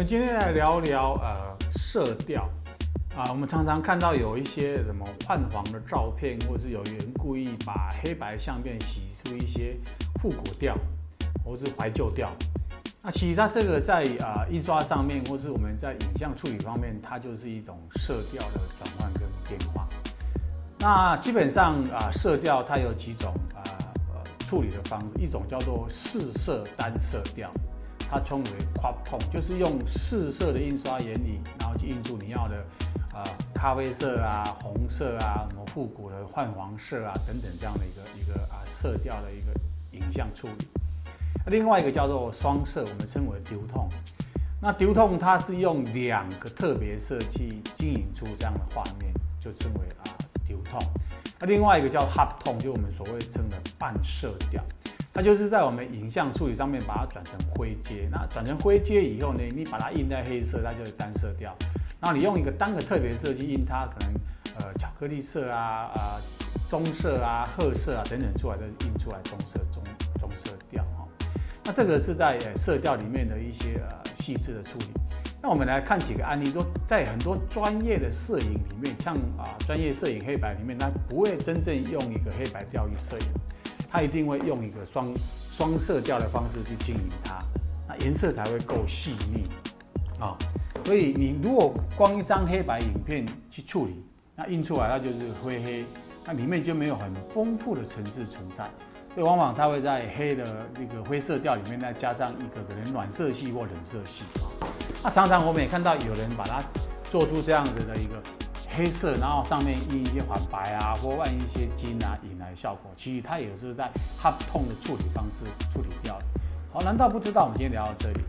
们今天来聊聊呃色调啊，我们常常看到有一些什么泛黄的照片，或是有人故意把黑白相片洗出一些复古调，或是怀旧调。那其实它这个在啊印刷上面，或是我们在影像处理方面，它就是一种色调的转换跟变化。那基本上啊色调它有几种啊呃处理的方式，一种叫做四色单色调。它称为 crop tone，就是用四色的印刷原理，然后去印出你要的，呃，咖啡色啊、红色啊、什么复古的泛黄色啊等等这样的一个一个啊色调的一个影像处理。另外一个叫做双色，我们称为 dual tone。那 dual tone 它是用两个特别色去经营出这样的画面，就称为啊 dual tone。那另外一个叫 half tone，就我们所谓称的半色调。它就是在我们影像处理上面把它转成灰阶，那转成灰阶以后呢，你把它印在黑色，它就是单色调。然后你用一个单个特别色去印它，可能呃巧克力色啊、啊、棕色啊、褐色啊等等出来的印出来棕色棕棕色调哈。那这个是在色调里面的一些呃细致的处理。那我们来看几个案例，说在很多专业的摄影里面，像啊专业摄影黑白里面，它不会真正用一个黑白调去摄影。它一定会用一个双双色调的方式去经营它，那颜色才会够细腻啊。所以你如果光一张黑白影片去处理，那印出来它就是灰黑，那里面就没有很丰富的层次存在。所以往往它会在黑的那个灰色调里面再加上一个可能暖色系或冷色系啊。那常常我们也看到有人把它做出这样子的一个。黑色，然后上面印一些环白啊，或万一些金啊、引来效果，其实它也是在 half tone 的处理方式处理掉的。好，难道不知道？我们今天聊到这里。